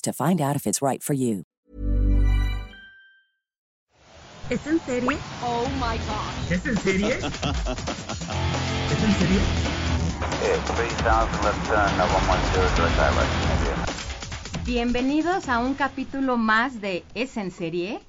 to find out if it's right for you. ¿Es en serie? Oh my god. ¿Es en serie? ¿Es en serie? Yeah, 3000 left turn, 110 direct highway, India. Bienvenidos a un capítulo más de Es en serie.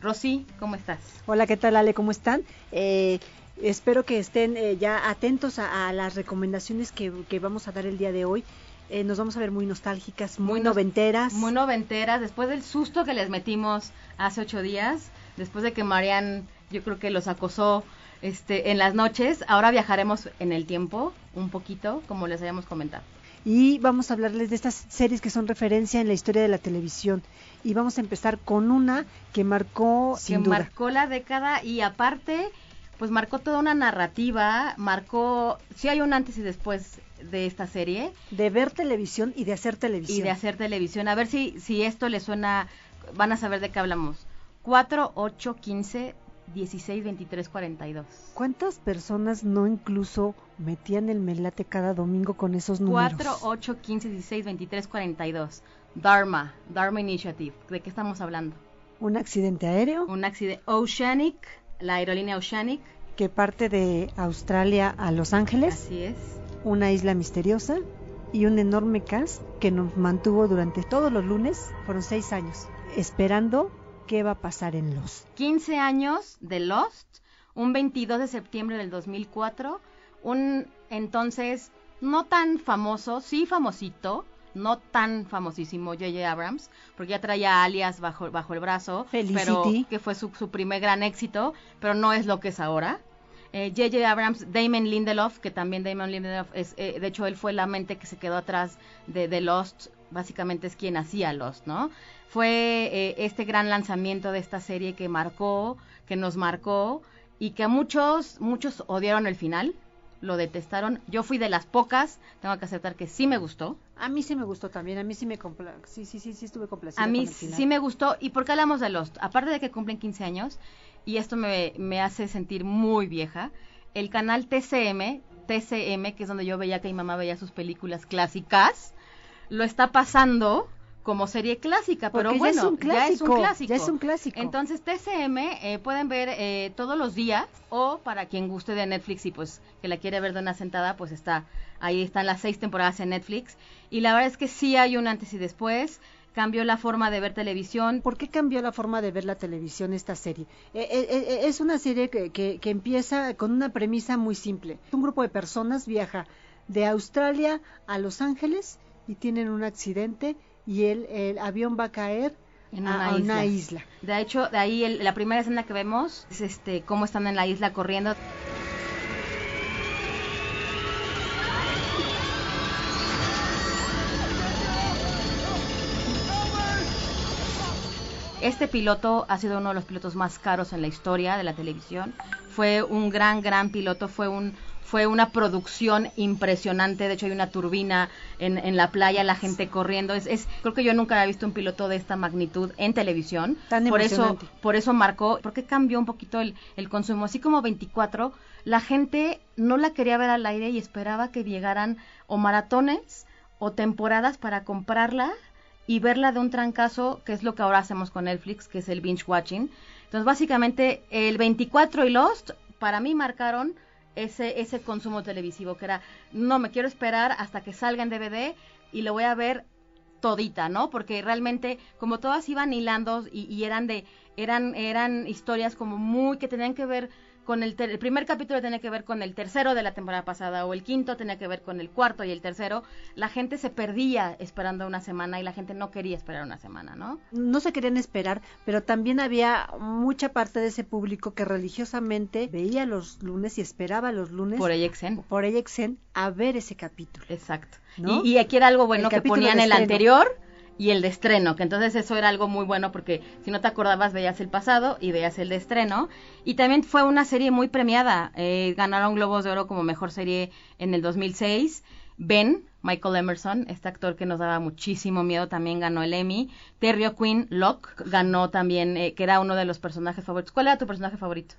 Rosy, ¿cómo estás? Hola, ¿qué tal Ale? ¿Cómo están? Eh, espero que estén eh, ya atentos a, a las recomendaciones que, que vamos a dar el día de hoy. Eh, nos vamos a ver muy nostálgicas, muy, noventeras. Muy noventeras, después del susto que les metimos hace ocho días, después de que Marian, yo creo que los acosó este, en las noches, ahora viajaremos en el tiempo, un poquito, como les habíamos comentado. Y vamos a hablarles de estas series que son referencia en la historia de la televisión. Y vamos a empezar con una que marcó, sin que duda, marcó la década y aparte, pues marcó toda una narrativa, marcó, sí hay un antes y después de esta serie, de ver televisión y de hacer televisión. y de hacer televisión. A ver si, si esto les suena, van a saber de qué hablamos. 4, 8, 15, 16, 23, 42. ¿Cuántas personas no incluso metían el melate cada domingo con esos números? 4, 8, 15, 16, 23, 42. Dharma, Dharma Initiative. ¿De qué estamos hablando? Un accidente aéreo Un accidente. Oceanic, la aerolínea Oceanic. Que parte de Australia a Los Ángeles. Así es. una isla misteriosa y un enorme cast que nos mantuvo durante todos los lunes, fueron seis años, esperando qué va a pasar en los. 15 años de Lost, un 22 de septiembre del 2004, un entonces no tan famoso, sí famosito, no tan famosísimo J.J. Abrams, porque ya traía alias bajo, bajo el brazo, pero Felicity. que fue su, su primer gran éxito, pero no es lo que es ahora. Eh, J.J. Abrams, Damon Lindelof, que también Damon Lindelof es, eh, de hecho él fue la mente que se quedó atrás de, de Lost, básicamente es quien hacía Lost, ¿no? Fue eh, este gran lanzamiento de esta serie que marcó, que nos marcó y que a muchos, muchos odiaron el final, lo detestaron. Yo fui de las pocas, tengo que aceptar que sí me gustó. A mí sí me gustó también, a mí sí me compla sí, sí, sí, sí estuve complacida A mí sí me gustó. ¿Y por qué hablamos de Lost? Aparte de que cumplen 15 años, y esto me, me hace sentir muy vieja, el canal TCM, TCM, que es donde yo veía que mi mamá veía sus películas clásicas, lo está pasando como serie clásica, pero Porque ya bueno, es un clásico, clásico. ya es un clásico. Entonces TCM eh, pueden ver eh, todos los días o para quien guste de Netflix y pues que la quiere ver de una sentada, pues está ahí están las seis temporadas en Netflix y la verdad es que sí hay un antes y después cambió la forma de ver televisión. ¿Por qué cambió la forma de ver la televisión esta serie? Eh, eh, eh, es una serie que, que, que empieza con una premisa muy simple. Un grupo de personas viaja de Australia a Los Ángeles y tienen un accidente y el, el avión va a caer En a, una a una isla. isla. De hecho, de ahí el- la primera escena que vemos es este cómo están en la isla corriendo. Este piloto ha sido uno de los pilotos más caros en la historia de la televisión. Fue un gran, gran piloto. Fue un, fue una producción impresionante. De hecho, hay una turbina en, en la playa, la gente corriendo. Es, es, creo que yo nunca había visto un piloto de esta magnitud en televisión. Tan por eso, por eso marcó, porque cambió un poquito el, el consumo. Así como 24, la gente no la quería ver al aire y esperaba que llegaran o maratones o temporadas para comprarla y verla de un trancazo, que es lo que ahora hacemos con Netflix, que es el binge watching. Entonces, básicamente, el 24 y Lost, para mí marcaron ese, ese consumo televisivo, que era, no me quiero esperar hasta que salga en DVD y lo voy a ver todita, ¿no? Porque realmente, como todas iban hilando y, y eran de, eran, eran historias como muy que tenían que ver con el, ter- el primer capítulo tenía que ver con el tercero de la temporada pasada o el quinto tenía que ver con el cuarto y el tercero, la gente se perdía esperando una semana y la gente no quería esperar una semana, ¿no? No se querían esperar, pero también había mucha parte de ese público que religiosamente veía los lunes y esperaba los lunes Por AXN. por AXN a ver ese capítulo. Exacto. ¿No? Y, y aquí era algo bueno El que ponían el anterior y el de estreno, que entonces eso era algo muy bueno porque si no te acordabas veías el pasado y veías el de estreno. Y también fue una serie muy premiada. Eh, ganaron Globos de Oro como mejor serie en el 2006. Ben, Michael Emerson, este actor que nos daba muchísimo miedo, también ganó el Emmy. Terry O'Quinn Locke ganó también, eh, que era uno de los personajes favoritos. ¿Cuál era tu personaje favorito?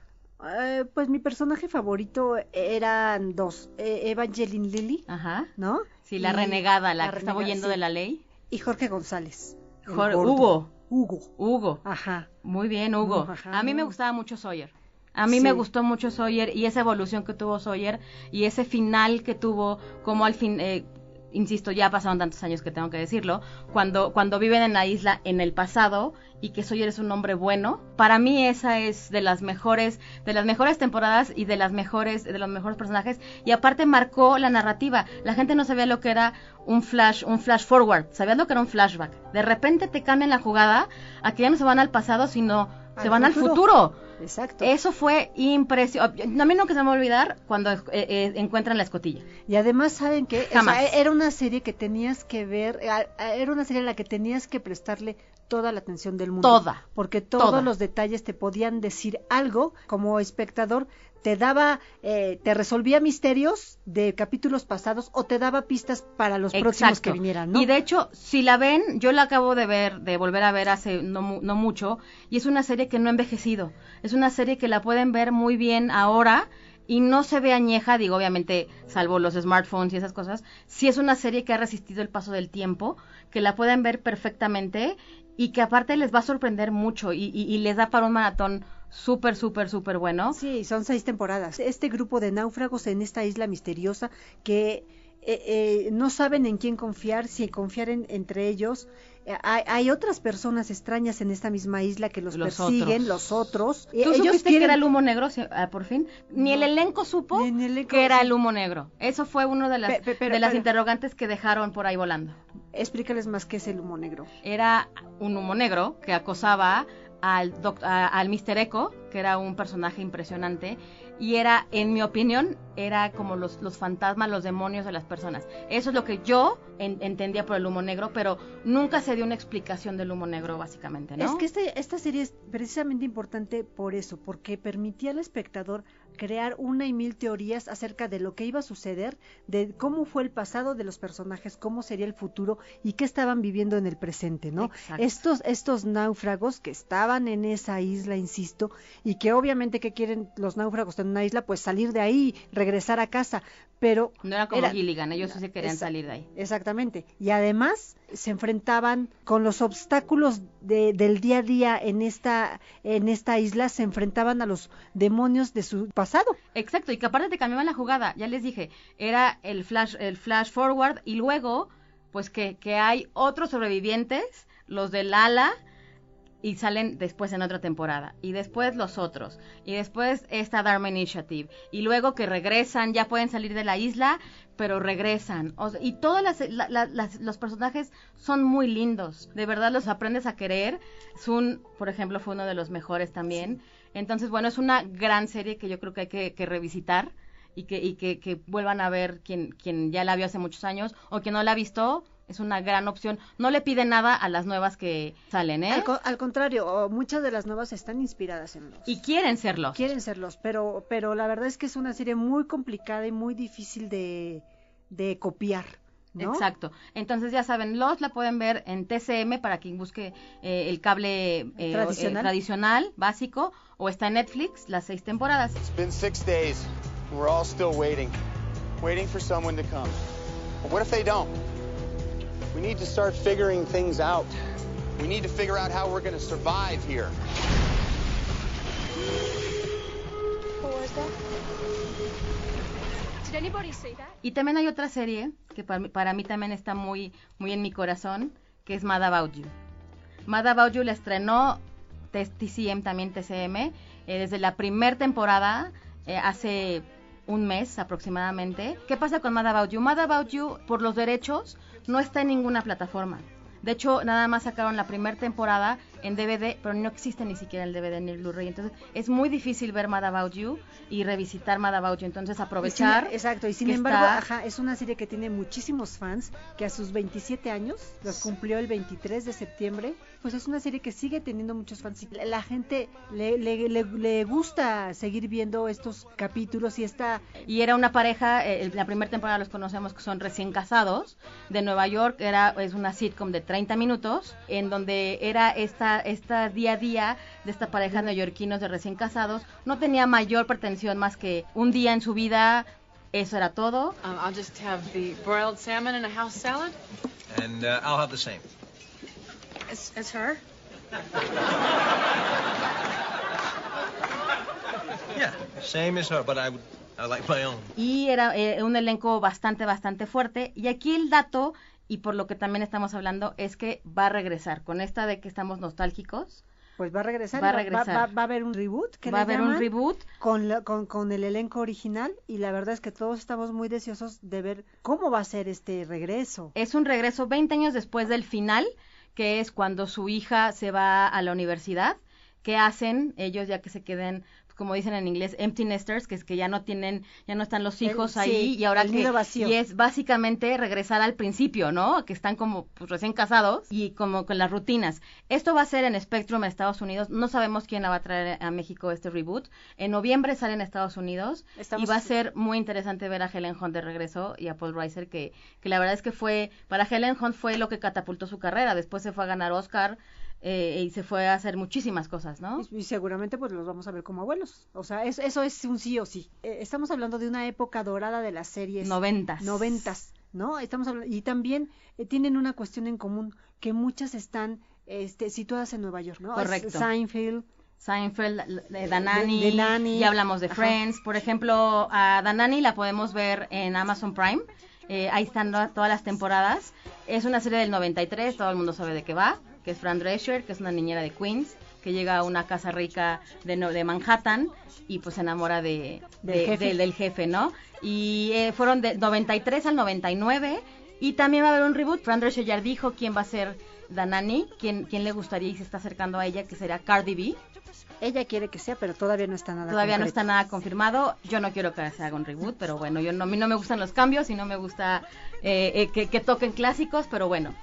Eh, pues mi personaje favorito eran dos, eh, Evangeline Lilly, Ajá. ¿no? Sí, la Y- renegada, la, que estaba huyendo sí. de la ley. Y Jorge González. el Jor- gordo. Hugo. Hugo. Hugo. Ajá. Muy bien, Hugo. Ajá, a mí me gustaba mucho Sawyer. A mí Sí. me gustó mucho Sawyer y esa evolución que tuvo Sawyer y ese final que tuvo, como al fin, eh, insisto, ya pasaron tantos años que tengo que decirlo, cuando, cuando viven en la isla en el pasado y que Sawyer es un hombre bueno, para mí esa es de las mejores, de las mejores temporadas y de las mejores, de los mejores personajes y aparte marcó la narrativa. La gente no sabía lo que era un flash, un flash forward, sabían lo que era un flashback. De repente te cambian la jugada a que ya no se van al pasado, sino se van al futuro. Exacto. Eso fue impresionante. A mí nunca se me va a olvidar cuando eh, eh, encuentran la escotilla. Y además, ¿saben que Jamás. era una serie que tenías que ver, era una serie a la que tenías que prestarle toda la atención del mundo. Toda. Porque todos Toda. los detalles te podían decir algo como espectador. Te daba, eh, te resolvía misterios de capítulos pasados o te daba pistas para los próximos que vinieran, ¿no? Y de hecho, si la ven, yo la acabo de ver, de volver a ver hace no, no mucho, y es una serie que no ha envejecido. Es una serie que la pueden ver muy bien ahora y no se ve añeja, digo, obviamente, salvo los smartphones y esas cosas. Sí es una serie que ha resistido el paso del tiempo, que la pueden ver perfectamente y que aparte les va a sorprender mucho y, y- y les da para un maratón súper, súper, súper bueno. Sí, son seis temporadas. Este grupo de náufragos en esta isla misteriosa que eh, eh, no saben en quién confiar, si confiar en, entre ellos. Eh, hay, hay otras personas extrañas en esta misma isla que los, Los persiguen, otros. los otros. ¿Tú Eh, ellos supiste que era el humo negro ah, por fin? Ni el elenco supo Ni el elenco, que era el humo negro. Eso fue uno de las, pero- de las pero- interrogantes que dejaron por ahí volando. Explícales más qué es el humo negro. Era un humo negro que acosaba al, al Mr. Echo, que era un personaje impresionante, y era, en mi opinión, era como los, los fantasmas, los demonios de las personas. Eso es lo que yo en- entendía por el humo negro, pero nunca se dio una explicación del humo negro, básicamente, ¿no? Es que este- esta serie es precisamente importante por eso, porque permitía al espectador crear una y mil teorías acerca de lo que iba a suceder, de cómo fue el pasado de los personajes, cómo sería el futuro y qué estaban viviendo en el presente, ¿no? Exacto. Estos, estos náufragos que estaban en esa isla, insisto, y que obviamente que quieren los náufragos en una isla, pues salir de ahí, regresar a casa, pero No era como era- Gilligan, ellos sí se querían salir de ahí. Exactamente. Y además se enfrentaban con los obstáculos de- del día a día en esta, en esta isla, se enfrentaban a los demonios de su pasado. Exacto, y que aparte te cambiaban la jugada, ya les dije, era el flash, el flash forward y luego, pues que, que hay otros sobrevivientes, los del ala, y salen después en otra temporada, y después los otros, y después esta Dharma Initiative, y luego que regresan, ya pueden salir de la isla, pero regresan, y todos las, la- la- las- los personajes son muy lindos, de verdad los aprendes a querer, Sun, por ejemplo, fue uno de los mejores también, entonces, bueno, es una gran serie que yo creo que hay que, que revisitar, y que, y que, que vuelvan a ver quien, quien ya la vio hace muchos años, o quien no la ha visto, es una gran opción. No le pide nada a las nuevas que salen, ¿eh? Al, co- al contrario, muchas de las nuevas están inspiradas en los. Y quieren serlos. quieren serlos, pero, pero la verdad es que es una serie muy complicada y muy difícil de, de copiar. ¿no? Exacto. Entonces ya saben, los la pueden ver en TCM para quien busque eh, el cable eh, Tradicional. eh, tradicional, básico, o está en Netflix, las seis temporadas. It's been six days. We're all still waiting, waiting for someone to come. But what if they don't? We need to start figuring things out. We need to figure out how we're going to survive here. What was that? Did anybody see that? Y también hay otra serie que para mí, para mí también está muy, muy en mi corazón, que es Mad About You. Mad About You la estrenó TCM, también TCM, eh, desde la primera temporada, eh, hace un mes aproximadamente. ¿Qué pasa con Mad About You? Mad About You, por los derechos, no está en ninguna plataforma. De hecho, nada más sacaron la primera temporada en DVD, pero no existe ni siquiera el DVD ni el Blu-ray. Entonces, es muy difícil ver Mad About You y revisitar Mad About You. Entonces, aprovechar. Y sin- exacto, y sin embargo, está- ajá, es una serie que tiene muchísimos fans, que a sus 27 años, los cumplió el 23 de septiembre, pues es una serie que sigue teniendo muchos fans. La gente le, le, le- le gusta seguir viendo estos capítulos y esta... Y era una pareja, eh, la primera temporada los conocemos que son recién casados, de Nueva York, era es una sitcom de 30 minutos, en donde era esta, esta día a día de esta pareja neoyorquinos de recién casados, no tenía mayor pretensión más que un día en su vida, eso era todo, Um, I'll just have the broiled salmon and a house salad. And uh, I'll have the same. Her. Yeah, same as her, but I would I like my own. y era eh, un elenco bastante, bastante fuerte. Y aquí el dato, y por lo que también estamos hablando, es que va a regresar. Con esta de que estamos nostálgicos, Pues va a regresar. Va a regresar. va- va a haber un reboot. que va a haber un reboot. Con, la- con, con el elenco original y la verdad es que todos estamos muy deseosos de ver cómo va a ser este regreso. Es un regreso 20 años después del final, que es cuando su hija se va a la universidad. ¿Qué hacen ellos ya que se queden, como dicen en inglés, empty nesters, que es que ya no tienen, ya no están los El- hijos sí, ahí y ahora el que vacío. y es básicamente regresar al principio, ¿no? Que están como pues, recién casados y como con las rutinas. Esto va a ser en Spectrum en Estados Unidos. No sabemos quién la va a traer a México este reboot. En noviembre sale en Estados Unidos Estamos- y va a ser muy interesante ver a Helen Hunt de regreso y a Paul Reiser que, que la verdad es que fue para Helen Hunt fue lo que catapultó su carrera. Después se fue a ganar Oscar eh, y se fue a hacer muchísimas cosas, ¿no? Y, y seguramente pues los vamos a ver como abuelos. O sea, es- eso es un sí o sí. Eh, estamos hablando de una época dorada de las series. Noventas. Noventas, ¿no? Estamos hablando, y también eh, tienen una cuestión en común, que muchas están este, situadas en Nueva York, ¿no? Es Correcto. Seinfeld, Seinfeld, de Danani, De- de Nanny. ya hablamos de Ajá. Friends, por ejemplo, a Danani la podemos ver en Amazon Prime, eh, ahí están todas las temporadas, es una serie del 93, todo el mundo sabe de qué va, que es Fran Drescher, que es una niñera de Queens, que llega a una casa rica de, Manhattan y pues se enamora de, Del de- jefe. del- del jefe, ¿no? Y eh, fueron de 93 al 99 y también va a haber un reboot, Fran Drescher ya dijo quién va a ser Danani, quién, quién le gustaría y se está acercando a ella, que será Cardi B. ella quiere que sea, pero todavía no está nada Todavía no está nada confirmado. Yo no quiero que se haga un reboot, pero bueno, yo no, a mí no me gustan los cambios y no me gusta eh, eh, que, que toquen clásicos, pero bueno,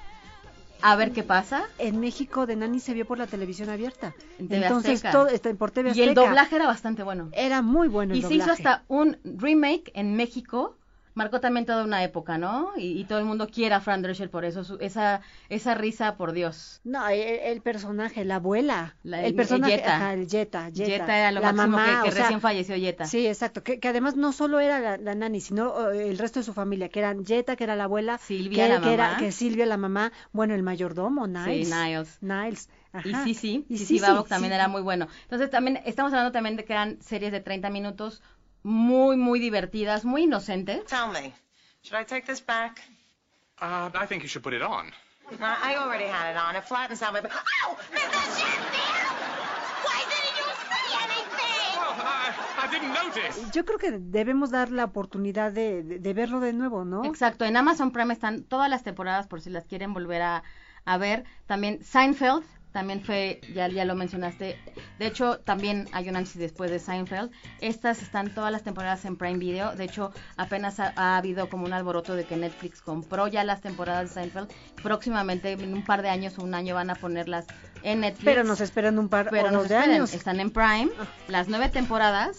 a ver qué pasa. En México de Nani se vio por la televisión abierta. TV Entonces, Azteca. todo está por TV Y el Azteca. doblaje era bastante bueno. Era muy bueno el Y se hizo hasta un remake en México. Marcó también toda una época, ¿no? Y, y todo el mundo quiere a Fran Drescher por eso. su- esa, esa risa, por Dios. No, el, el personaje, la abuela, La- el el personaje, ajá, el Jetta, Jetta, era lo la máximo mamá, que, sea, recién falleció Jetta. Sí, exacto, que, que además no solo era la, la nani, sino el resto de su familia, que eran Jetta, que era la abuela, Silvia, que, la que era mamá. que Silvia la mamá, bueno, el mayordomo, Niles. Sí, Niles. Niles, Y ajá. sí, sí, Y sí, sí, sí, también era muy bueno. Entonces también estamos hablando también de que eran series de 30 minutos muy, muy divertidas, muy inocentes. Tell me, should I take this back? Uh, I think you should put it on. I I already had it on. It flattens out my. Oh, Mrs. Sheffield! Why didn't you say anything? Well, I, I didn't notice. Yo creo que debemos dar la oportunidad de, de- de verlo de nuevo, ¿no? Exacto, en Amazon Prime están todas las temporadas por si las quieren volver a, a ver. También Seinfeld, también fue, ya, ya lo mencionaste. De hecho, también hay un antes y después de Seinfeld. Estas están todas las temporadas en Prime Video. De hecho, apenas ha, ha habido como un alboroto de que Netflix compró ya las temporadas de Seinfeld. Próximamente, en un par de años o un año, van a ponerlas en Netflix. Pero nos esperan un par Pero o de esperen, años. están en Prime, las nueve temporadas.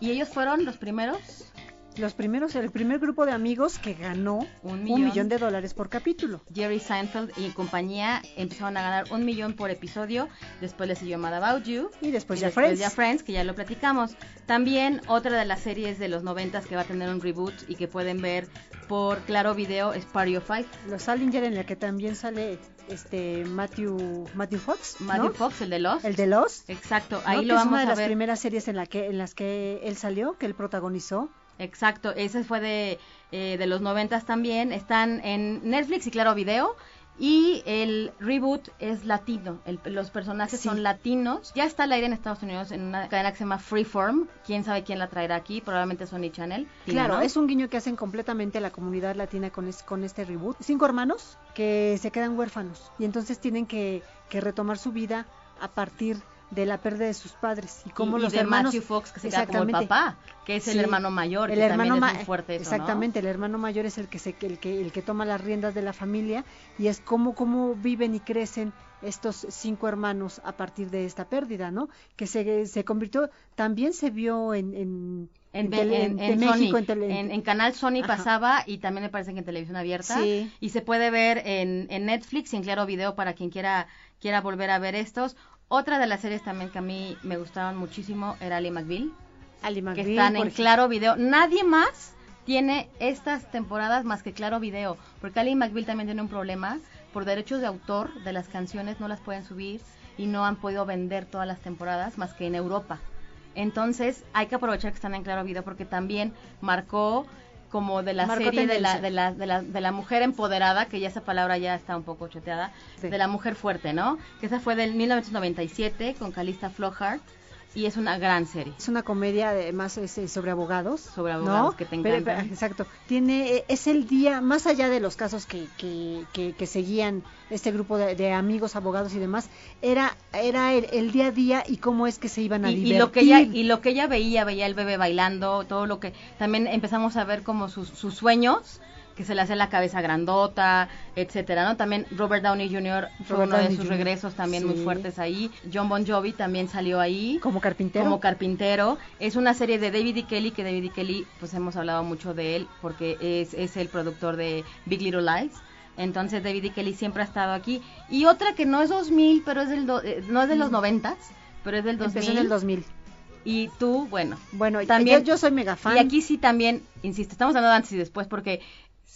Y ellos fueron los primeros Los primeros, el primer grupo de amigos que ganó Un un millón. millón, de dólares por capítulo. Jerry Seinfeld y compañía empezaron a ganar un millón por episodio. Después le siguió Mad About You. Y después y ya después Friends. ya Friends, que ya lo platicamos. También otra de las series de los noventas que va a tener un reboot y que pueden ver por Claro Video es Party of Five. Los Salinger en la que también sale este Matthew Matthew Fox, ¿no? Matthew Fox, el de Lost. el de Lost. Exacto, ¿no? ahí Que lo es vamos una de a las ver. primeras series en la que en las que él salió, que él protagonizó. Exacto, ese fue de, eh, de los noventas también. Están en Netflix y Claro Video. Y el reboot es latino, el- los personajes son latinos. Ya está al aire en Estados Unidos en una cadena que se llama Freeform. Quién sabe quién la traerá aquí, probablemente Sony Channel. Claro, ¿no? es un guiño que hacen completamente la comunidad latina con, es- con este reboot. Cinco hermanos que se quedan huérfanos y entonces tienen que, que retomar su vida a partir de la pérdida de sus padres y cómo y, y los de hermanos Matthew Fox, que se queda como el papá, que es el hermano mayor, el que hermano también ma- es muy fuerte eso, ¿no? exactamente el hermano mayor es el que se el que el que toma las riendas de la familia y es cómo cómo viven y crecen estos cinco hermanos a partir de esta pérdida no que se, se convirtió también se vio en en, En, en- en en México Sony, en, tele- en- en Canal Sony Ajá. pasaba y también me parece que en televisión abierta Sí. y se puede ver en, en Netflix y en Claro Video para quien quiera quiera volver a ver estos. Otra de las series también que a mí me gustaron muchísimo era Ali McBeal, Ali que están en. Claro Video. Nadie más tiene estas temporadas más que Claro Video, porque Ali McBeal también tiene un problema por derechos de autor de las canciones, no las pueden subir y no han podido vender todas las temporadas más que en Europa. Entonces hay que aprovechar que están en Claro Video porque también marcó como de la serie de la, de, la, de, la, de la mujer empoderada, que ya esa palabra ya está un poco choteada, Sí. de la mujer fuerte, ¿no? Que esa fue del 1997 con Calista Flockhart y es una gran serie. Es una comedia además es, eh, sobre abogados. Sobre ¿no? abogados que te encantan. pero- exacto. Tiene, eh, es el día, más allá de los casos que, que, que, que seguían este grupo de, de amigos, abogados y demás, era, era el, el día a día y cómo es que se iban a y, y divertir. lo que ella y lo que ella veía veía el bebé bailando todo lo que también empezamos a ver como sus, sus sueños que se le hacía la cabeza grandota etcétera no también Robert Downey Jr. fue Robert uno de sus Jr., regresos también muy fuertes ahí John Bon Jovi también salió ahí como carpintero. como carpintero es una serie de David E. Kelly que David E. Kelly pues hemos hablado mucho de él porque es, es el productor de Big Little Lies entonces David E. Kelly siempre ha estado aquí y otra que no es 2000 pero es del do- eh, no es de los 90 pero es del 2000 Empezó en el 2000. y tú, bueno, Bueno, también. yo, yo soy mega fan. Y aquí sí también, insisto, estamos hablando antes y después porque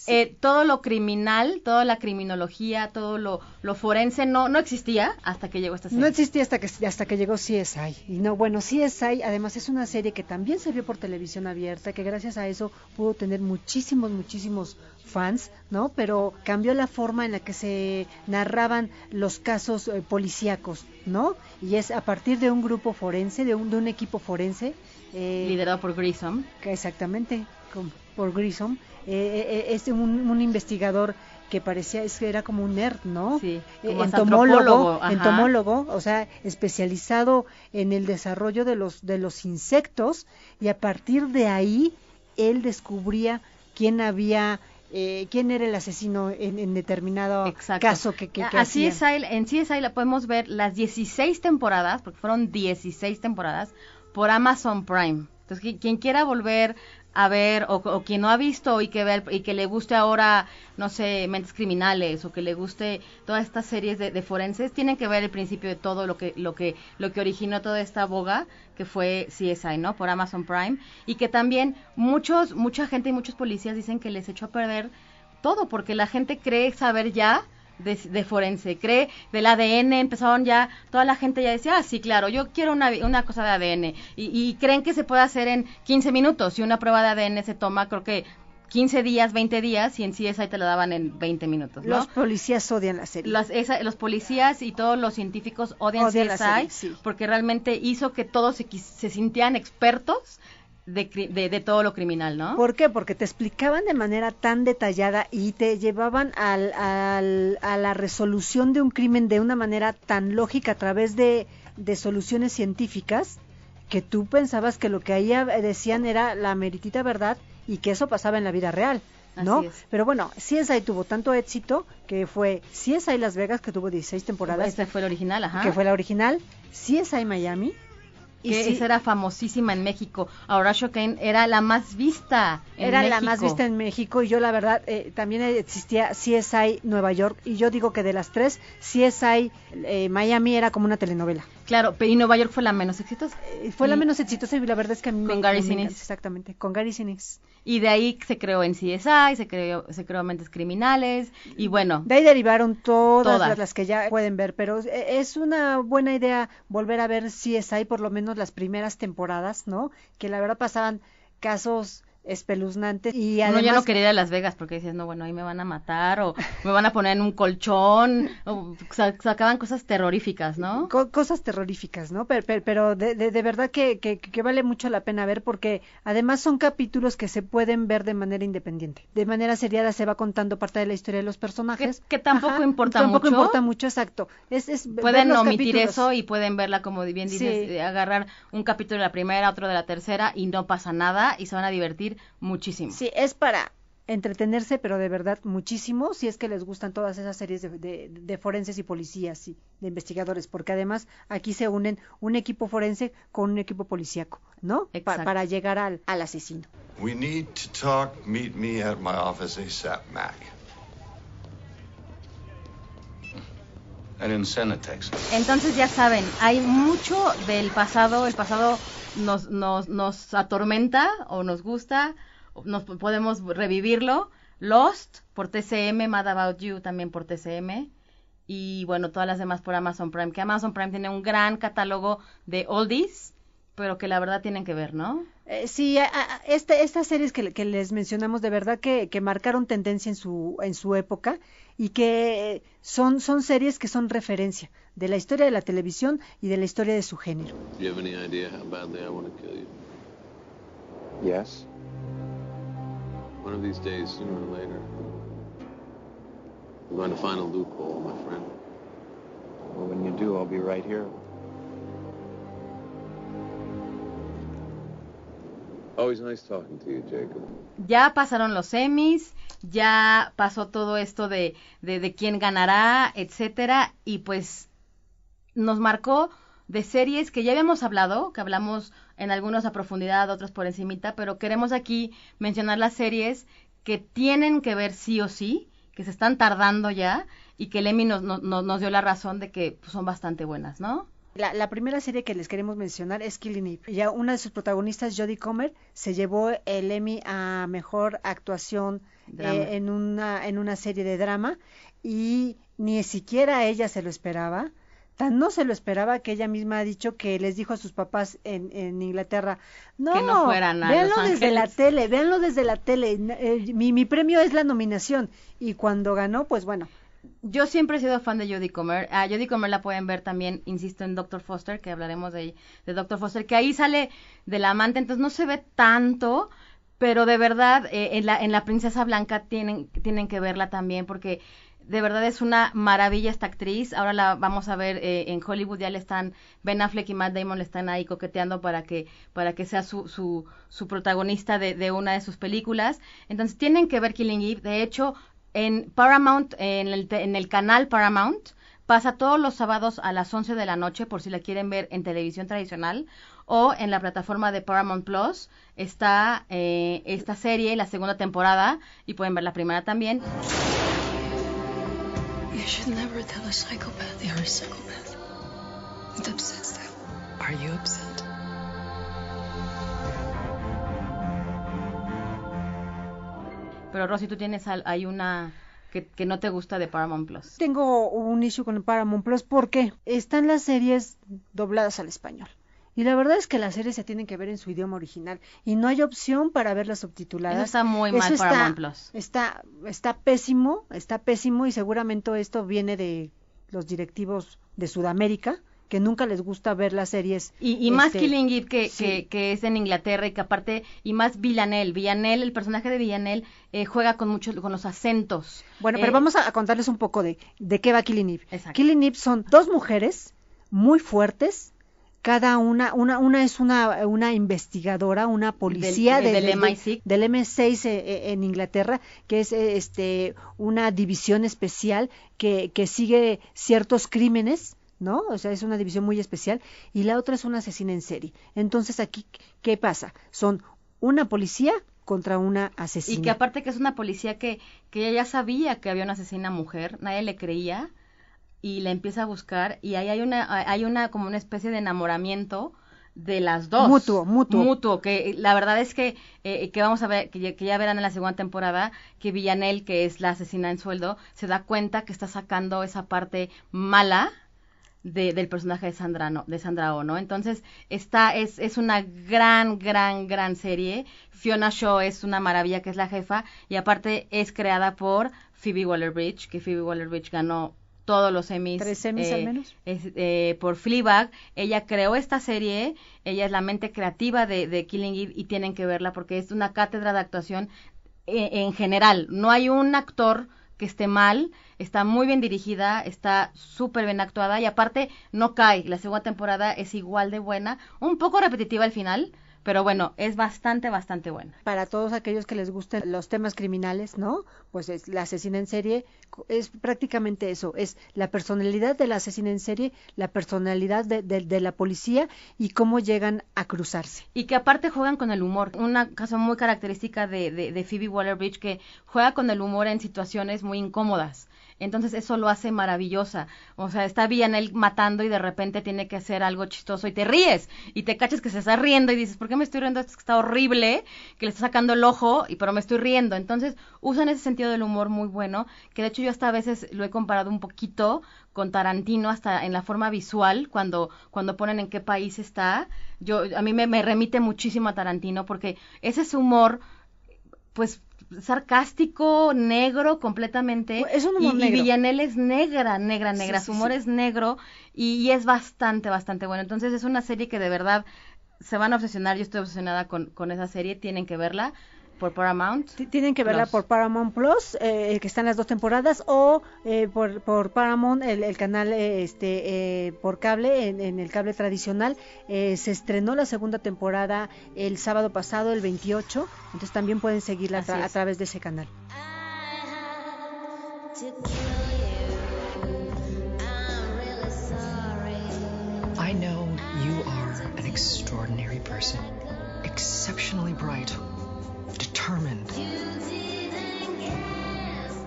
eh, todo lo criminal, toda la criminología, todo lo, lo forense no, no existía hasta que llegó esta serie. No existía hasta que hasta que llegó CSI. Y no, bueno, CSI además es una serie que también se vio por televisión abierta, que gracias a eso pudo tener muchísimos, muchísimos fans, ¿no? Pero cambió la forma en la que se narraban los casos eh, policíacos, ¿no? Y es a partir de un grupo forense, de un, de un equipo forense. eh, Liderado por Grissom. que exactamente, con- por Grissom. Eh, eh, es un, un investigador que parecía, es que era como un nerd, ¿no? Sí, Eh, como entomólogo, entomólogo, o sea, especializado en el desarrollo de los de los insectos y a partir de ahí él descubría quién había eh, quién era el asesino en, en determinado Exacto. caso que, que, que Así es, en CSI la podemos ver las 16 temporadas, porque fueron 16 temporadas, por Amazon Prime. Entonces, qui- quien quiera volver a ver, o, quien no ha visto y que, ver, y que le guste ahora, no sé, Mentes Criminales, o que le guste todas estas series de, de forenses, tienen que ver el principio de todo lo que, lo que, lo que originó toda esta boga, que fue CSI, ¿no? Por Amazon Prime, y que también muchos, mucha gente y muchos policías dicen que les echó a perder todo, porque la gente cree saber ya de, de forense, cree del ADN, empezaron ya, toda la gente ya decía, ah, sí, claro, yo quiero una, una cosa de ADN, y, y creen que se puede hacer en 15 minutos, y una prueba de ADN se toma, creo que 15 días, 20 días, y en CSI te lo daban en 20 minutos, ¿no? Los policías odian la serie. Las- esa- los policías y todos los científicos odian, Odian la CSI serie, sí. porque realmente hizo que todos se, se sintieran expertos de, de, de todo lo criminal, ¿no? ¿Por qué? Porque te explicaban de manera tan detallada y te llevaban al, al- a la resolución de un crimen de una manera tan lógica a través de, de soluciones científicas que tú pensabas que lo que ahí decían era la meritita verdad y que eso pasaba en la vida real. ¿no? Así es. Pero bueno, CSI tuvo tanto éxito que fue CSI Las Vegas, que tuvo 16 temporadas, Este fue el original, ajá. que fue la original, CSI Miami, y que sí- esa era famosísima en México. Ahora Kane era la más vista. en Era la más vista en México y yo la verdad eh, también existía CSI Nueva York y yo digo que de las tres CSI eh, Miami era como una telenovela. Claro, y Nueva York fue la menos exitosa. Eh, fue la menos exitosa y la verdad es que a mí Con me- Gary Sinise. Exactamente, con Gary Sinise. Y de ahí se creó en CSI, se creó, se creó Mentes Criminales, y bueno, De ahí derivaron todas, Todas. Las, las que ya pueden ver, pero eh, es una buena idea volver a ver CSI por lo menos las primeras temporadas, ¿no? Que la verdad pasaban casos espeluznantes y Uno además ya no quería ir a Las Vegas porque decías, no, bueno, ahí me van a matar o me van a poner en un colchón, o sa- sacaban cosas terroríficas, ¿no? co- cosas terroríficas, ¿no? Pero, pero, pero de, de, de verdad que, que, que vale mucho la pena ver porque además son capítulos que se pueden ver de manera independiente. De manera seriada se va contando parte de la historia de los personajes. Que tampoco importa tampoco mucho. importa mucho, exacto. Es, es Pueden omitir capítulos. eso y pueden verla, como bien dices, Sí. eh, agarrar un capítulo de la primera, otro de la tercera y no pasa nada y se van a divertir muchísimo. Sí, es para entretenerse, pero de verdad muchísimo, si es que les gustan todas esas series de, de, de forenses y policías y de investigadores, porque además aquí se unen un equipo forense con un equipo policíaco, ¿no? Pa- para llegar al, al asesino. We need to talk. Meet me at my office ASAP, Mac. Entonces ya saben, hay mucho del pasado, el pasado nos, nos, nos atormenta o nos gusta, nos podemos revivirlo. Lost por TCM, Mad About You también por TCM y bueno, todas las demás por Amazon Prime, que Amazon Prime tiene un gran catálogo de oldies, pero que la verdad tienen que ver, ¿no? Eh, sí, a- a- este, estas series que, que les mencionamos de verdad que, que marcaron tendencia en su, en su época y que son, son series que son referencia de la historia de la televisión y de la historia de su género. Do you have any idea how badly I want to kill you? Yes. One of these days, sooner or later, I'm going to find a loophole, my friend. Well, when you do, I'll be right here. Ya pasaron los semis, ya pasó todo esto de, de, de quién ganará, etcétera, y pues nos marcó de series que ya habíamos hablado, que hablamos en algunos a profundidad, otros por encimita, pero queremos aquí mencionar las series que tienen que ver sí o sí, que se están tardando ya, y que el Emmy nos, nos, nos dio la razón de que pues, son bastante buenas, ¿no? La, la primera serie que les queremos mencionar es Killing Eve. Ya una de sus protagonistas, Jodie Comer, se llevó el Emmy a mejor actuación eh, en una en una serie de drama y ni siquiera ella se lo esperaba. Tan no se lo esperaba que ella misma ha dicho que les dijo a sus papás en, en Inglaterra, no, Que no fueran a véanlo Los desde la Ángeles". tele, véanlo desde la tele. Eh, mi, mi premio es la nominación y cuando ganó, pues bueno, Yo siempre he sido fan de Jodie Comer. A Jodie Comer la pueden ver también, insisto, en Doctor Foster, que hablaremos de, de Doctor Foster, que ahí sale del amante, entonces no se ve tanto, pero de verdad eh, en, la, en La Princesa Blanca tienen, tienen que verla también, porque de verdad es una maravilla esta actriz. Ahora la vamos a ver eh, en Hollywood, ya le están, Ben Affleck y Matt Damon le están ahí coqueteando para que, para que sea su, su, su protagonista de, de una de sus películas. Entonces tienen que ver Killing Eve. De hecho, en Paramount, en el, en el canal Paramount, pasa todos los sábados a las 11 de la noche, por si la quieren ver en televisión tradicional, o en la plataforma de Paramount Plus está eh, esta serie, la segunda temporada, y pueden ver la primera también. You should never tell a psychopath you're a psychopath. It upsets them. Are you upset? Pero Rosy, tú tienes, al- hay una que, que no te gusta de Paramount Plus. Tengo un issue con el Paramount Plus porque están las series dobladas al español. Y la verdad es que las series se tienen que ver en su idioma original y no hay opción para verlas subtituladas. Eso está muy mal, está, Paramount Plus. Está, está pésimo, está pésimo y seguramente esto viene de los directivos de Sudamérica que nunca les gusta ver las series. Y, y más este, Killing Eve que, sí. que, que es en Inglaterra y que aparte, y más Villanelle. Villanelle, el personaje de Villanelle eh, juega con muchos, con los acentos. Bueno, Eh, pero vamos a, a contarles un poco de, de qué va Killing Eve. Exacto. Killing Eve son dos mujeres muy fuertes, cada una, una, una es una, una investigadora, una policía Del- de- del de- MI6. del M6 eh, eh, en Inglaterra, que es eh, este una división especial que, que sigue ciertos crímenes, ¿no? O sea, es una división muy especial, y la otra es una asesina en serie. Entonces aquí, ¿qué pasa? Son una policía contra una asesina. Y que aparte que es una policía que, que ella ya sabía que había una asesina mujer, nadie le creía, y la empieza a buscar, y ahí hay una, hay una como una especie de enamoramiento de las dos. Mutuo, mutuo. Mutuo, que la verdad es que, eh, que vamos a ver, que ya, que ya verán en la segunda temporada, que Villanelle, que es la asesina en sueldo, se da cuenta que está sacando esa parte mala de- del personaje de Sandra, no, de Sandra Oh, ¿no? Entonces, está, es, es una gran, gran, gran serie. Fiona Shaw es una maravilla que es la jefa y aparte es creada por Phoebe Waller-Bridge, que Phoebe Waller-Bridge ganó todos los Emmys. ¿Tres Emmys al menos? es, eh, por Fleabag. Ella creó esta serie, ella es la mente creativa de, de Killing Eve y tienen que verla porque es una cátedra de actuación eh, en general. No hay un actor que esté mal, está muy bien dirigida, está súper bien actuada y aparte no cae. La segunda temporada es igual de buena, un poco repetitiva al final, pero bueno, es bastante, bastante buena. Para todos aquellos que les gusten los temas criminales, ¿no? Pues es la asesina en serie es prácticamente eso, es la personalidad de la asesina en serie, la personalidad de, de- de la policía y cómo llegan a cruzarse. Y que aparte juegan con el humor. Una cosa muy característica de, de, de Phoebe Waller-Bridge que juega con el humor en situaciones muy incómodas. Entonces eso lo hace maravillosa. O sea, está bien él matando y de repente tiene que hacer algo chistoso y te ríes y te cachas que se está riendo y dices, ¿por qué me estoy riendo? Esto está horrible, que le está sacando el ojo, y pero me estoy riendo. Entonces usan ese sentido del humor muy bueno, que de hecho yo hasta a veces lo he comparado un poquito con Tarantino hasta en la forma visual cuando cuando ponen en qué país está. Yo a mí me, me remite muchísimo a Tarantino porque ese es humor pues sarcástico, negro completamente. Es un humor y. Villanelle es negra, negra, negra. Sí, Su humor sí. es negro y, y es bastante, bastante bueno. Entonces es una serie que de verdad se van a obsesionar. Yo estoy obsesionada con, con esa serie. Tienen que verla por Paramount. Tienen que verla Plus. por Paramount Plus, eh, que están las dos temporadas, o eh, por, por Paramount, el, el canal eh, este eh, por cable, en, en el cable tradicional. Eh, se estrenó la segunda temporada el sábado pasado, el 28, entonces también pueden seguirla tra- a través de ese canal. I know you are an extraordinary person. Exceptionally bright. Determined.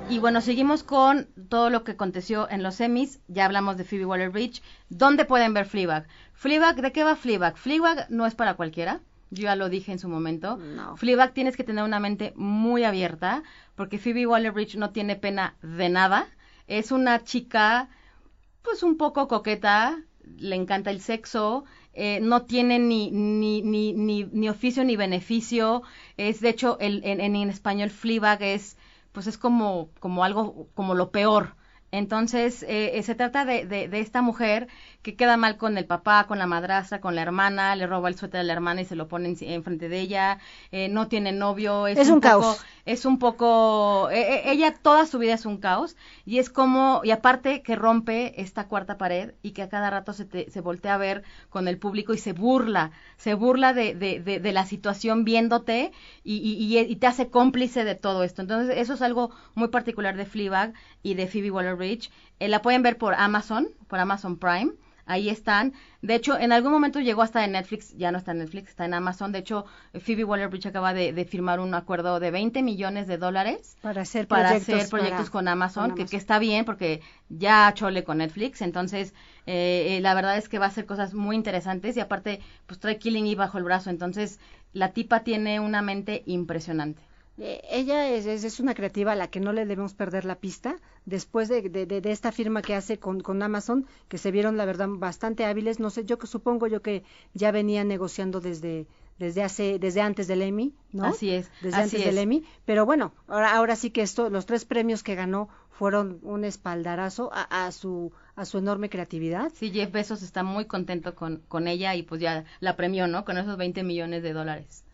Y bueno, seguimos con todo lo que aconteció en los semis. Ya hablamos de Phoebe Waller-Bridge. ¿Dónde pueden ver Fleabag? Fleabag, ¿de qué va Fleabag? Fleabag no es para cualquiera. Yo ya lo dije en su momento. No. Fleabag tienes que tener una mente muy abierta porque Phoebe Waller-Bridge no tiene pena de nada. Es una chica pues un poco coqueta, le encanta el sexo, eh, no tiene ni, ni, ni, ni, ni oficio ni beneficio, es de hecho el, en, en, en español Fleabag es pues es como, como algo, como lo peor. Entonces, eh, eh, se trata de, de, de esta mujer que queda mal con el papá, con la madrastra, con la hermana, le roba el suéter a la hermana y se lo pone en- enfrente de ella, eh, no tiene novio, es, Es un poco, caos. Es un poco, eh, eh, ella toda su vida es un caos y es como, y aparte que rompe esta cuarta pared y que a cada rato se, te- se voltea a ver con el público y se burla, se burla de, de, de, de la situación viéndote y, y, y- y te hace cómplice de todo esto. Entonces eso es algo muy particular de Fleabag y de Phoebe Waller-Bridge. Eh, la pueden ver por Amazon, por Amazon Prime. Ahí están. De hecho, en algún momento llegó hasta en Netflix, ya no está en Netflix, está en Amazon. De hecho, Phoebe Waller-Bridge acaba de, de firmar un acuerdo de 20 millones de dólares Para hacer para proyectos, hacer proyectos para- con, Amazon, con Que, que está bien porque ya chole con Netflix. Entonces, eh, eh, la verdad es que va a hacer cosas muy interesantes y aparte, pues trae Killing Eve bajo el brazo. Entonces, la tipa tiene una mente impresionante. Eh, ella es, es, una creativa a la que no le debemos perder la pista después de, de, de- de esta firma que hace con, con Amazon, que se vieron, la verdad, bastante hábiles. No sé, yo que supongo yo que ya venía negociando desde desde hace desde antes del Emmy, ¿no? Así es, Desde así antes del. Emmy, pero bueno, ahora ahora sí que esto los tres premios que ganó fueron un espaldarazo a, a su a su enorme creatividad. Sí, Jeff Bezos está muy contento con, con ella y pues ya la premió, ¿no? Con esos 20 millones de dólares.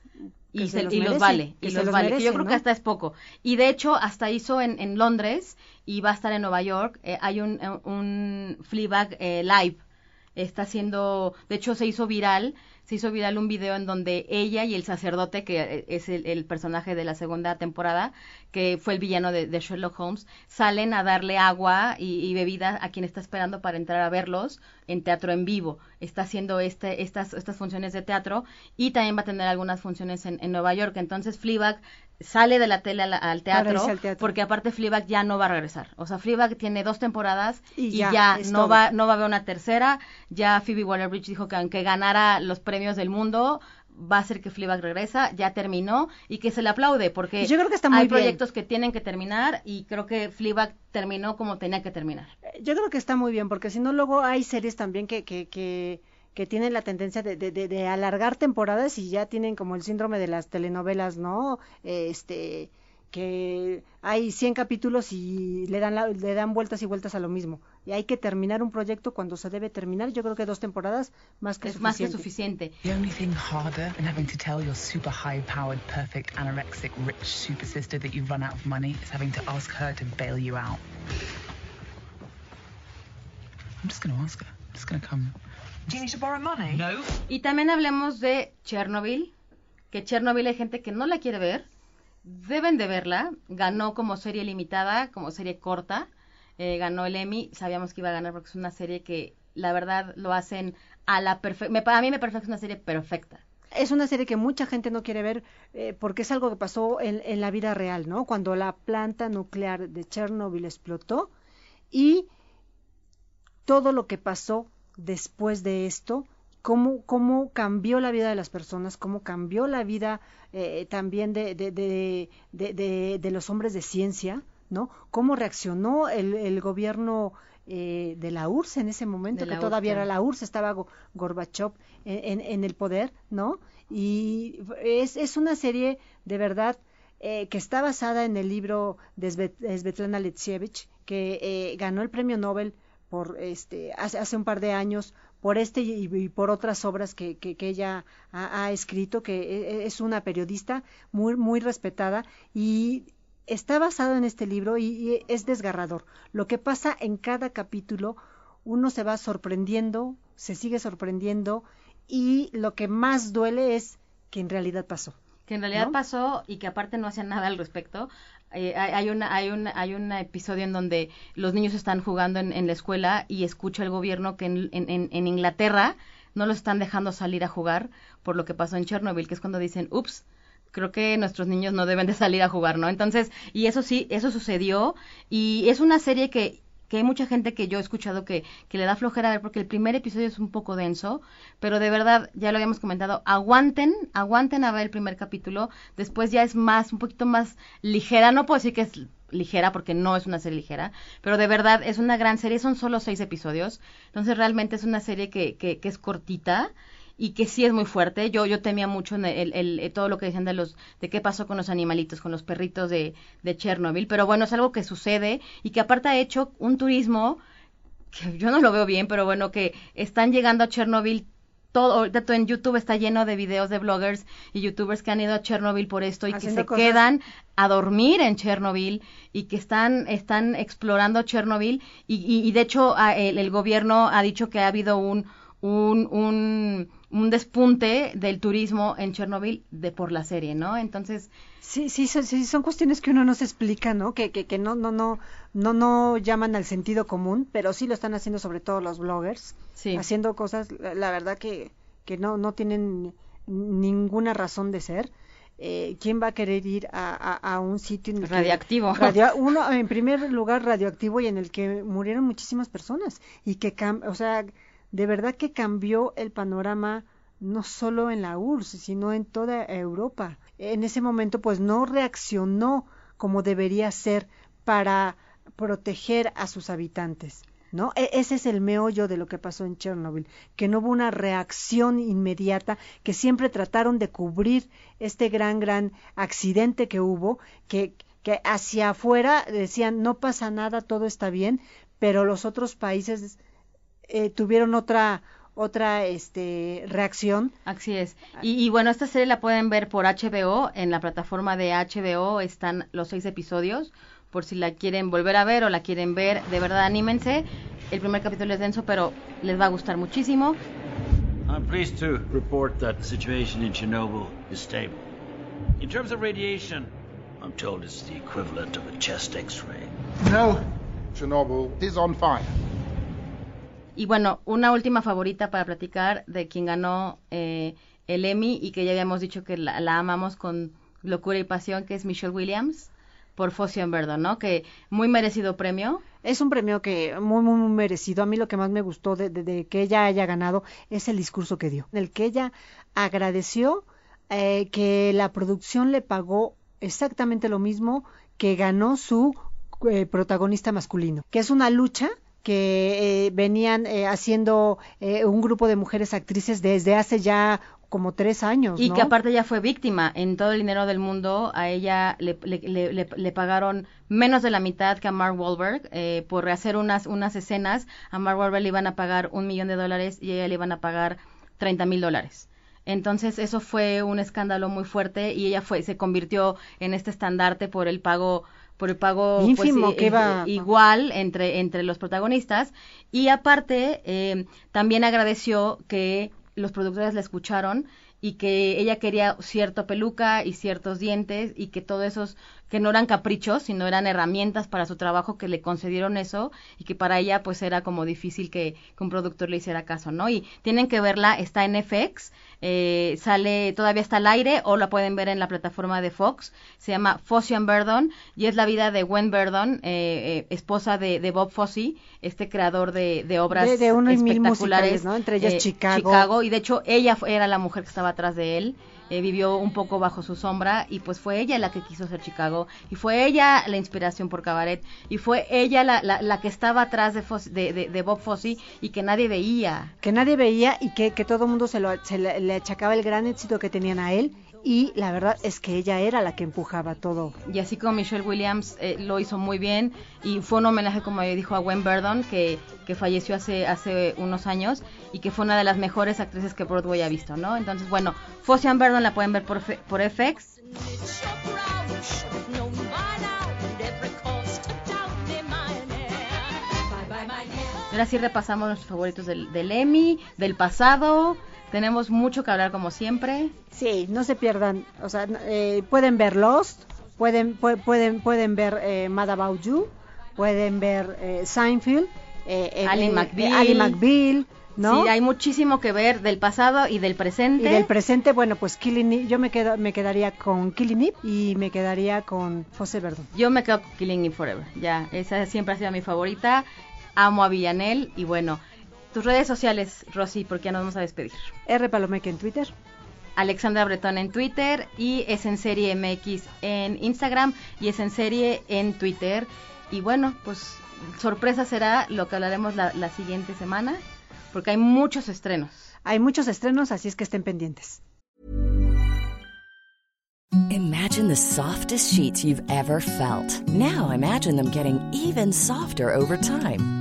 Y, se los y los vale, que y los los vale, que yo creo ¿no? que hasta es poco. Y de hecho, hasta hizo en, en Londres y va a estar en Nueva York, eh, hay un, eh, un Fleabag eh, live. Está haciendo, de hecho se hizo viral, se hizo viral un video en donde ella y el sacerdote, que eh, es el, personaje de la segunda temporada, que fue el villano de, de Sherlock Holmes, salen a darle agua y, y bebida a quien está esperando para entrar a verlos en teatro en vivo. Está haciendo este, estas, estas funciones de teatro y también va a tener algunas funciones en, en Nueva York. Entonces Fleabag sale de la tele al, al teatro, porque aparte Fleabag ya no va a regresar. O sea, Fleabag tiene dos temporadas Y y, ya, no todo. va no va a haber una tercera. Ya Phoebe Waller-Bridge dijo que aunque ganara los premios del mundo, va a ser que Fleabag regresa, ya terminó y que se le aplaude porque Yo creo que está muy hay bien. proyectos que tienen que terminar y creo que Fleabag terminó como tenía que terminar. Yo creo que está muy bien, porque si no, luego hay series también que, que, que, que tienen la tendencia de, de, de, de alargar temporadas y ya tienen como el síndrome de las telenovelas, ¿no? Este que hay 100 capítulos y le dan la- le dan vueltas y vueltas a lo mismo y hay que terminar un proyecto cuando se debe terminar yo creo que dos temporadas más que Es más que suficiente suficiente. The only thing harder than having to tell your super high powered, perfect, anorexic, rich super sister that you've run out of money is having to ask her to bail you out. I'm just going to ask her. I'm just going to come. Do you need to borrow money? No. Y también hablemos de Chernobyl, que Chernobyl hay gente que no la quiere ver, deben de verla, ganó como serie limitada, como serie corta, eh, ganó el Emmy, sabíamos que iba a ganar porque es una serie que la verdad lo hacen a la perfecta, a mí me parece que es una serie perfecta. es una serie que mucha gente no quiere ver eh, porque es algo que pasó en, en la vida real, ¿no? Cuando la planta nuclear de Chernobyl explotó y todo lo que pasó después de esto, cómo, cómo cambió la vida de las personas, cómo cambió la vida eh, también de, de, los hombres de ciencia, ¿no? Cómo reaccionó el, el gobierno eh, de la URSS en ese momento, que todavía URSS, era la URSS, estaba Go- Gorbachev en, en- en el poder, ¿no? Y es, es una serie de verdad eh, que está basada en el libro de Svet- de Svetlana Alexievich, que eh, ganó el premio Nobel por este hace, hace un par de años por este y, y por otras obras que, que, que ella ha, ha escrito, que e- es una periodista muy, muy respetada y está basado en este libro y, y es desgarrador. Lo que pasa en cada capítulo, uno se va sorprendiendo, se sigue sorprendiendo y lo que más duele es que en realidad pasó. que en realidad ¿no? pasó y que aparte no hacían nada al respecto. Eh, hay, una, hay, una, hay un episodio en donde los niños están jugando en, la escuela y escucha el gobierno que en, en- en Inglaterra no los están dejando salir a jugar por lo que pasó en Chernobyl, que es cuando dicen, ups, creo que nuestros niños no deben de salir a jugar, ¿no? Entonces, y eso sí, eso sucedió y es una serie que que hay mucha gente que yo he escuchado que, que le da flojera ver porque el primer episodio es un poco denso, pero de verdad, ya lo habíamos comentado, aguanten, aguanten a ver el primer capítulo, después ya es más, un poquito más ligera, no puedo decir que es ligera porque no es una serie ligera, pero de verdad es una gran serie, son solo seis episodios, entonces realmente es una serie que, que, que es cortita y que sí es muy fuerte. Yo yo temía mucho en el, el- el- todo lo que decían de los de qué pasó con los animalitos, con los perritos de, de Chernobyl, pero bueno, es algo que sucede y que aparte ha hecho un turismo que yo no lo veo bien, pero bueno, que están llegando a Chernobyl todo, ahorita todo en YouTube está lleno de videos de bloggers y youtubers que han ido a Chernobyl por esto y que se cosas. quedan a dormir en Chernobyl y que están, están explorando Chernobyl y, y, y de hecho el, el gobierno ha dicho que ha habido un, un, un, un despunte del turismo en Chernobyl de por la serie, ¿no? Entonces, Sí, sí, son, sí, son cuestiones que uno no se explica, ¿no? Que, que, que no, no, no, no, no llaman al sentido común, pero sí lo están haciendo sobre todo los bloggers, Sí. haciendo cosas, la, la verdad que, que no, no tienen ninguna razón de ser. Eh, ¿Quién va a querer ir a, a, a un sitio en el que- Radioactivo. radio- uno, en primer lugar, radioactivo y en el que murieron muchísimas personas y que, cam- o sea, de verdad que cambió el panorama no solo en la URSS, sino en toda Europa. En ese momento, pues no reaccionó como debería ser para proteger a sus habitantes. ¿No? E- ese es el meollo de lo que pasó en Chernobyl, que no hubo una reacción inmediata, que siempre trataron de cubrir este gran, gran accidente que hubo, que, que hacia afuera decían no pasa nada, todo está bien, pero los otros países eh, tuvieron otra otra este reacción Así es. Y, y bueno, esta serie la pueden ver por HBO, en la plataforma de HBO están los seis episodios, por si la quieren volver a ver o la quieren ver, de verdad anímense. El primer capítulo es denso, pero les va a gustar muchísimo. I'm pleased to report that the situation in Chernobyl is stable. In terms of radiation, I'm told it's the equivalent of a chest x-ray. No, Chernobyl is on fire. Y bueno, una última favorita para platicar de quien ganó eh, el Emmy y que ya habíamos dicho que la, amamos con locura y pasión, que es Michelle Williams por Fosse and Verdon, ¿no? Que muy merecido premio. Es un premio que muy, muy, muy merecido. A mí lo que más me gustó de, de- de que ella haya ganado es el discurso que dio, en el que ella agradeció eh, que la producción le pagó exactamente lo mismo que ganó su eh, protagonista masculino, que es una lucha que eh, venían eh, haciendo eh, un grupo de mujeres actrices desde hace ya como tres años. Y ¿no? que aparte ella fue víctima. En todo el dinero del mundo, a ella le, le, le- le- le pagaron menos de la mitad que a Mark Wahlberg eh, por hacer unas, unas escenas. A Mark Wahlberg le iban a pagar un millón de dólares y a ella le iban a pagar 30 mil dólares. Entonces eso fue un escándalo muy fuerte y ella fue se convirtió en este estandarte por el pago por el pago pues, Ínfimo que igual entre entre los protagonistas. Y aparte eh, también agradeció que los productores la escucharon y que ella quería cierta peluca y ciertos dientes y que todos esos que no eran caprichos sino eran herramientas para su trabajo que le concedieron eso y que para ella pues era como difícil que, que un productor le hiciera caso no y tienen que verla está en FX eh, sale todavía está al aire o la pueden ver en la plataforma de Fox se llama Fosse and Verdon y es la vida de Gwen Verdon eh, eh, esposa de, de Bob Fosse este creador de, de obras De- uno espectaculares ¿no? Entre ellas eh, Chicago. Chicago y de hecho ella era la mujer que estaba atrás de él eh, vivió un poco bajo su sombra y pues fue ella la que quiso ser Chicago y fue ella la inspiración por Cabaret y fue ella la, la, la que estaba atrás de, Fosse- de, Bob Fosse y que nadie veía. Que nadie veía y que, que todo el mundo se, lo, se le achacaba el gran éxito que tenían a él y la verdad es que ella era la que empujaba todo. y así como Michelle Williams eh, lo hizo muy bien y fue un homenaje como dijo a Gwen Verdon que, que falleció hace hace unos años y que fue una de las mejores actrices que Broadway ha visto no entonces bueno Fosse and Verdon la pueden ver por, por FX Ahora sí repasamos nuestros favoritos del, del Emmy, del pasado. Tenemos mucho que hablar como siempre. Sí, no se pierdan, o sea, eh, pueden ver Lost, pueden pu- pueden pueden ver eh, Mad About You, pueden ver eh, Seinfeld, eh, eh, Ali eh, McBeal. Ali McBeal, ¿no? Sí, hay muchísimo que ver del pasado y del y presente. del presente, bueno, pues Killing yo me quedo me quedaría con Killing Eve y me quedaría con José Verdón. Yo me quedo con Killing Eve Forever. Ya, esa siempre ha sido mi favorita. Amo a Villanel y bueno, tus redes sociales, Rosy, porque ya nos vamos a despedir. R Palomeque en Twitter. Alexandra Bretón en Twitter y es en serie MX en Instagram y es en serie en Twitter. Y bueno, pues sorpresa será lo que hablaremos la, la siguiente semana, porque hay muchos estrenos. Hay muchos estrenos, así es que estén pendientes. Imagine the softest sheets you've ever felt. Now imagine them getting even softer over time.